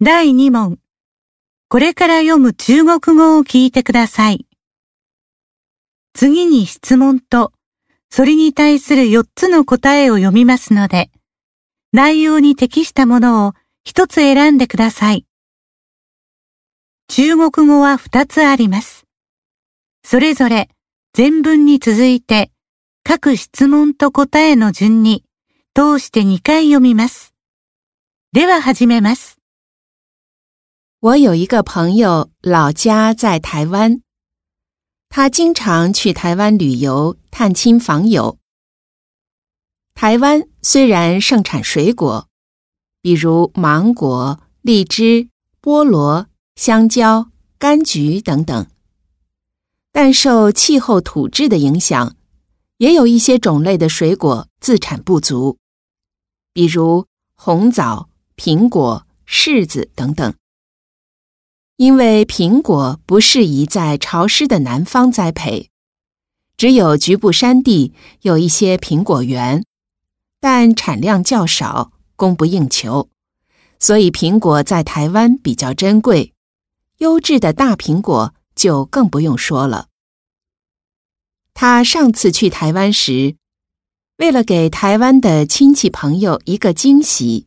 第2問。これから読む中国語を聞いてください。次に質問と、それに対する4つの答えを読みますので、内容に適したものを一つ選んでください。中国語は2つあります。それぞれ全文に続いて各質問と答えの順に通して2回読みます。では始めます。我有一个朋友，老家在台湾，他经常去台湾旅游、探亲访友。台湾虽然盛产水果，比如芒果、荔枝、菠萝、香蕉、柑橘等等，但受气候土质的影响，也有一些种类的水果自产不足，比如红枣、苹果、柿子等等。因为苹果不适宜在潮湿的南方栽培，只有局部山地有一些苹果园，但产量较少，供不应求，所以苹果在台湾比较珍贵。优质的大苹果就更不用说了。他上次去台湾时，为了给台湾的亲戚朋友一个惊喜，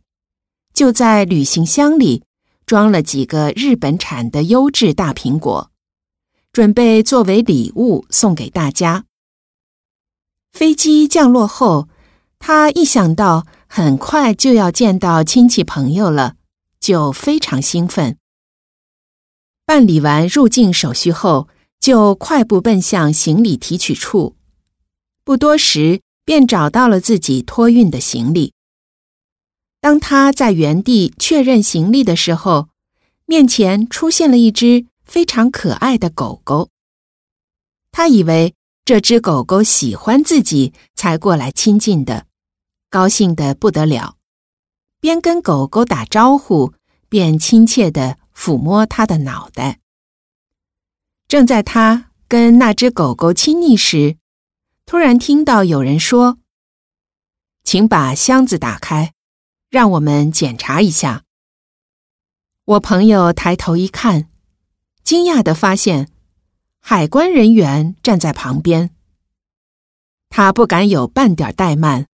就在旅行箱里。装了几个日本产的优质大苹果，准备作为礼物送给大家。飞机降落后，他一想到很快就要见到亲戚朋友了，就非常兴奋。办理完入境手续后，就快步奔向行李提取处，不多时便找到了自己托运的行李。当他在原地确认行李的时候，面前出现了一只非常可爱的狗狗。他以为这只狗狗喜欢自己，才过来亲近的，高兴得不得了，边跟狗狗打招呼，便亲切地抚摸它的脑袋。正在他跟那只狗狗亲昵时，突然听到有人说：“请把箱子打开。”让我们检查一下。我朋友抬头一看，惊讶的发现，海关人员站在旁边。他不敢有半点怠慢，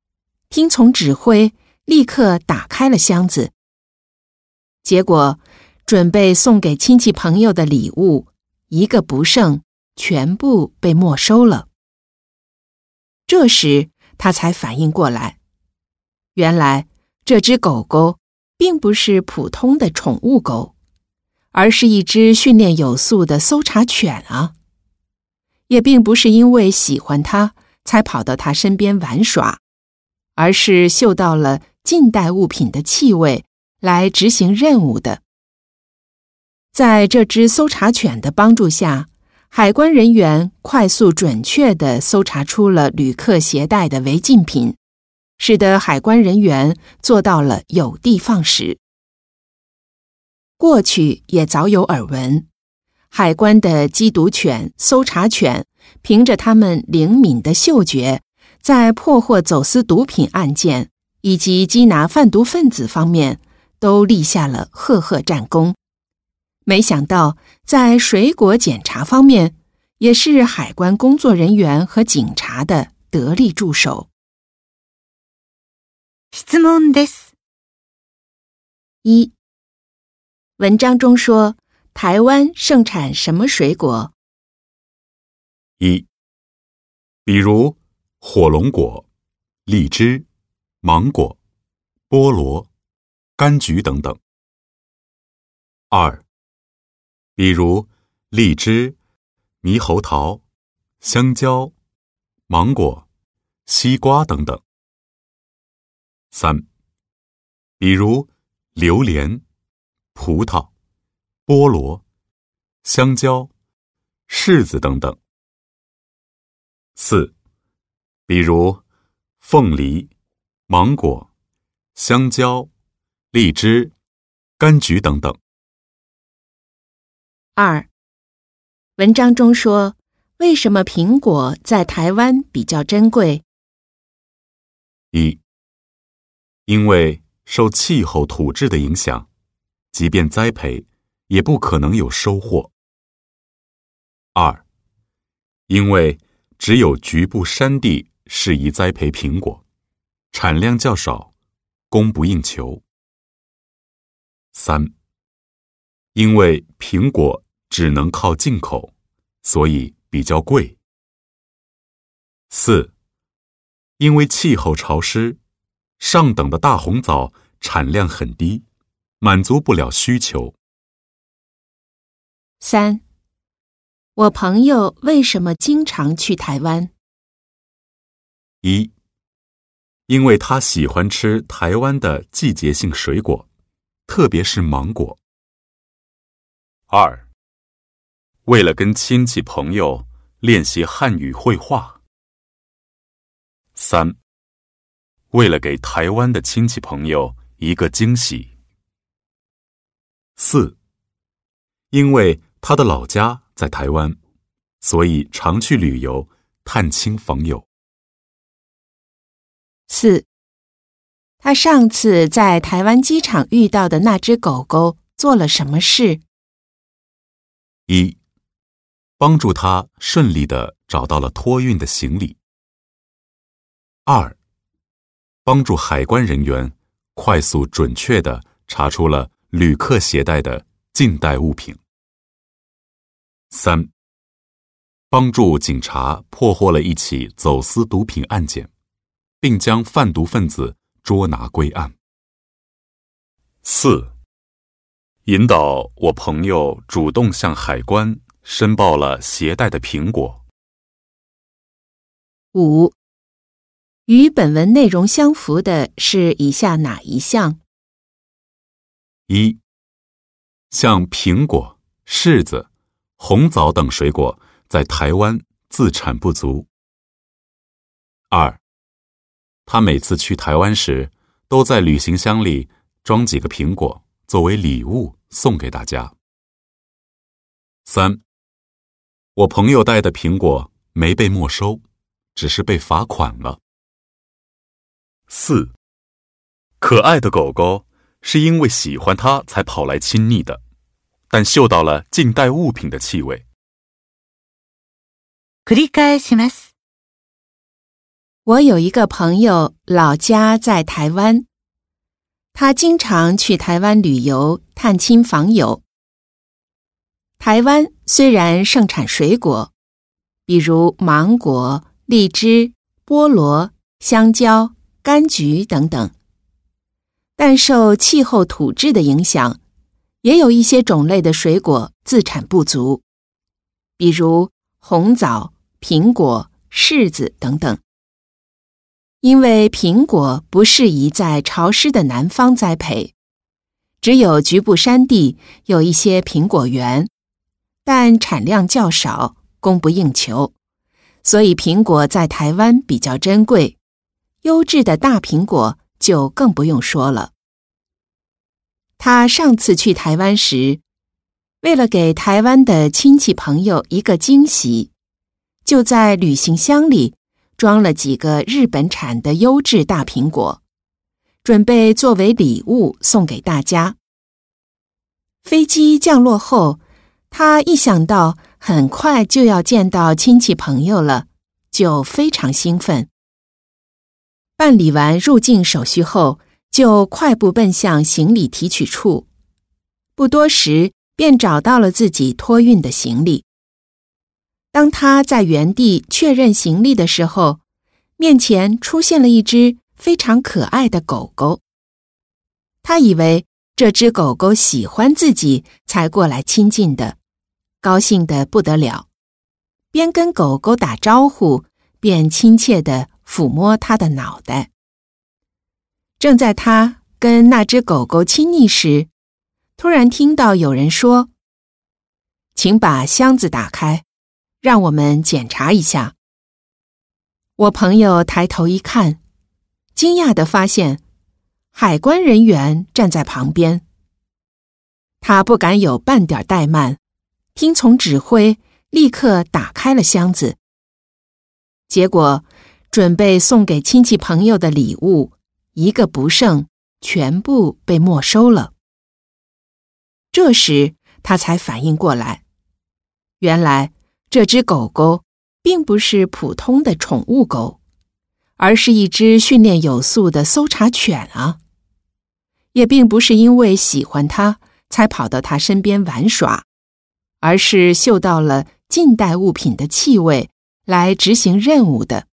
听从指挥，立刻打开了箱子。结果，准备送给亲戚朋友的礼物，一个不剩，全部被没收了。这时，他才反应过来，原来。这只狗狗并不是普通的宠物狗，而是一只训练有素的搜查犬啊！也并不是因为喜欢它才跑到它身边玩耍，而是嗅到了近代物品的气味来执行任务的。在这只搜查犬的帮助下，海关人员快速准确地搜查出了旅客携带的违禁品。使得海关人员做到了有的放矢。过去也早有耳闻，海关的缉毒犬、搜查犬凭着他们灵敏的嗅觉，在破获走私毒品案件以及缉拿贩毒分子方面都立下了赫赫战功。没想到，在水果检查方面，也是海关工作人员和警察的得力助手。質問です。一，文章中说台湾盛产什么水果？一，比如火龙果、荔枝、芒果、菠萝、柑橘等等。二，比如荔枝、猕猴桃、香蕉、芒果、西瓜等等。三，比如榴莲、葡萄、菠萝、香蕉、柿子等等。四，比如凤梨、芒果、香蕉、荔枝、柑橘等等。二，文章中说，为什么苹果在台湾比较珍贵？一。因为受气候土质的影响，即便栽培，也不可能有收获。二，因为只有局部山地适宜栽培苹果，产量较少，供不应求。三，因为苹果只能靠进口，所以比较贵。四，因为气候潮湿，上等的大红枣产量很低，满足不了需求。三，我朋友为什么经常去台湾？一，因为他喜欢吃台湾的季节性水果，特别是芒果。二，为了跟亲戚朋友练习汉语绘画。三，为了给台湾的亲戚朋友一个惊喜。四，因为他的老家在台湾，所以常去旅游探亲访友。四，他上次在台湾机场遇到的那只狗狗做了什么事？一，帮助他顺利的找到了托运的行李。二，帮助海关人员快速准确地查出了旅客携带的禁带物品。三，帮助警察破获了一起走私毒品案件，并将贩毒分子捉拿归案。四，引导我朋友主动向海关申报了携带的苹果。五。与本文内容相符的是以下哪一项？一，像苹果、柿子、红枣等水果在台湾自产不足。二，他每次去台湾时，都在旅行箱里装几个苹果作为礼物送给大家。三，我朋友带的苹果没被没收，只是被罚款了。四，可爱的狗狗是因为喜欢它才跑来亲昵的，但嗅到了近代物品的气味。繰り返します。我有一个朋友，老家在台湾，他经常去台湾旅游探亲访友。台湾虽然盛产水果，比如芒果、荔枝、菠萝、香蕉。 柑橘等等，但受气候土质的影响，也有一些种类的水果自产不足，比如红枣、苹果、柿子等等。因为苹果不适宜在潮湿的南方栽培，只有局部山地有一些苹果园，但产量较少，供不应求，所以苹果在台湾比较珍贵。优质的大苹果就更不用说了。他上次去台湾时，为了给台湾的亲戚朋友一个惊喜，就在旅行箱里装了几个日本产的优质大苹果，准备作为礼物送给大家。飞机降落后，他一想到很快就要见到亲戚朋友了，就非常兴奋。办理完入境手续后，就快步奔向行李提取处。不多时，便找到了自己托运的行李。当他在原地确认行李的时候，面前出现了一只非常可爱的狗狗。他以为这只狗狗喜欢自己，才过来亲近的，高兴得不得了，边跟狗狗打招呼，边亲切的。抚摸他的脑袋。正在他跟那只狗狗亲昵时，突然听到有人说：“请把箱子打开，让我们检查一下。”我朋友抬头一看，惊讶的发现海关人员站在旁边。他不敢有半点怠慢，听从指挥，立刻打开了箱子。结果。准备送给亲戚朋友的礼物，一个不剩，全部被没收了。这时他才反应过来，原来这只狗狗并不是普通的宠物狗，而是一只训练有素的搜查犬啊！也并不是因为喜欢它才跑到它身边玩耍，而是嗅到了近代物品的气味来执行任务的。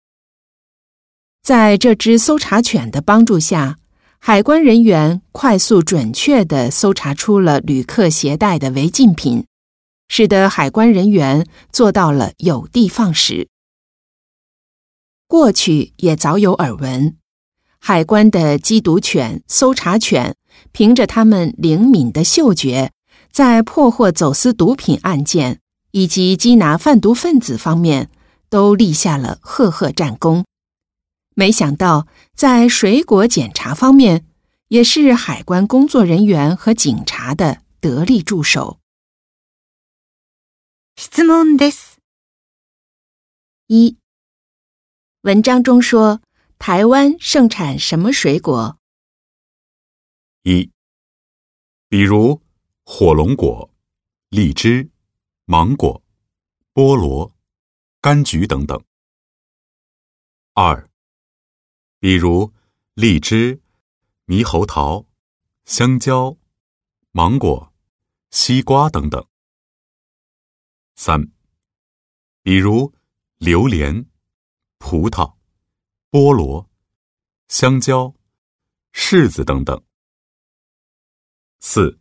在这只搜查犬的帮助下，海关人员快速准确地搜查出了旅客携带的违禁品，使得海关人员做到了有的放矢。过去也早有耳闻，海关的缉毒犬、搜查犬凭着他们灵敏的嗅觉，在破获走私毒品案件以及缉拿贩毒分子方面，都立下了赫赫战功。没想到，在水果检查方面，也是海关工作人员和警察的得力助手。質問です。一，文章中说台湾盛产什么水果？一，比如火龙果、荔枝、芒果、菠萝、柑橘等等。二，比如荔枝、猕猴桃、香蕉、芒果、西瓜等等。三，比如榴莲、葡萄、菠萝、香蕉、柿子等等。四，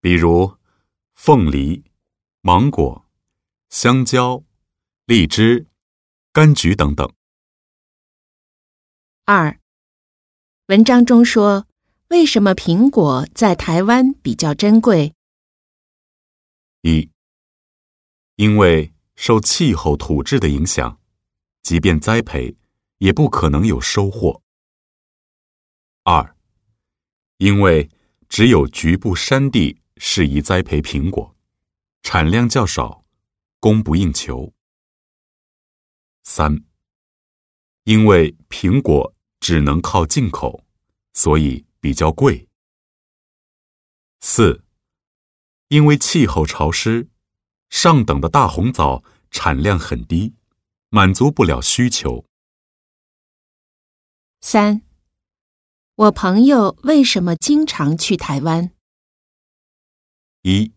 比如凤梨、芒果、香蕉、荔枝、柑橘等等。二，文章中说为什么苹果在台湾比较珍贵？一，因为受气候土质的影响，即便栽培，也不可能有收获。二，因为只有局部山地适宜栽培苹果，产量较少，供不应求。三，因为苹果只能靠进口，所以比较贵。四，因为气候潮湿，上等的大红枣产量很低，满足不了需求。三，我朋友为什么经常去台湾？一，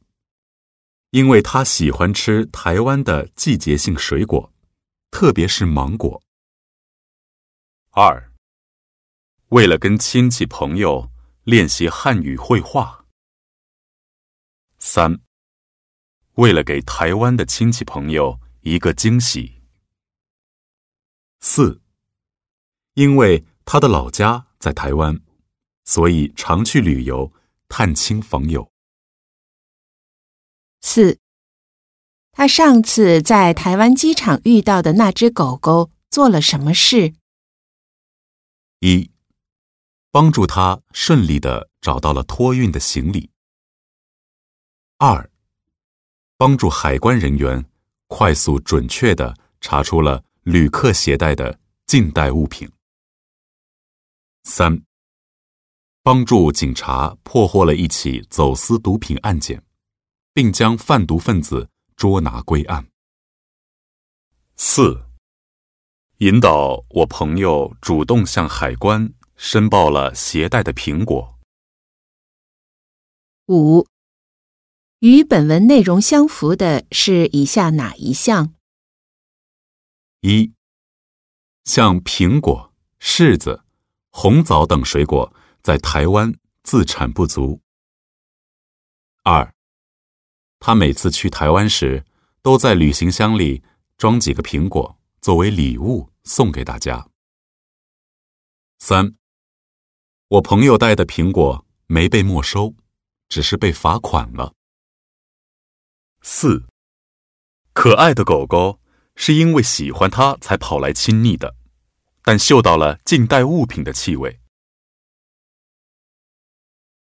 因为他喜欢吃台湾的季节性水果，特别是芒果。二，为了跟亲戚朋友练习汉语绘画。三，为了给台湾的亲戚朋友一个惊喜。四，因为他的老家在台湾，所以常去旅游探亲访友。四，他上次在台湾机场遇到的那只狗狗做了什么事？一，帮助他顺利的找到了托运的行李。二，帮助海关人员快速准确的查出了旅客携带的近代物品。三，帮助警察破获了一起走私毒品案件，并将贩毒分子捉拿归案。四，引导我朋友主动向海关申报了携带的苹果。五，与本文内容相符的是以下哪一项？一，像苹果、柿子、红枣等水果在台湾自产不足。二，他每次去台湾时，都在旅行箱里装几个苹果作为礼物送给大家。三，我朋友带的苹果没被没收，只是被罚款了。四，可爱的狗狗是因为喜欢它才跑来亲昵的，但嗅到了近带物品的气味，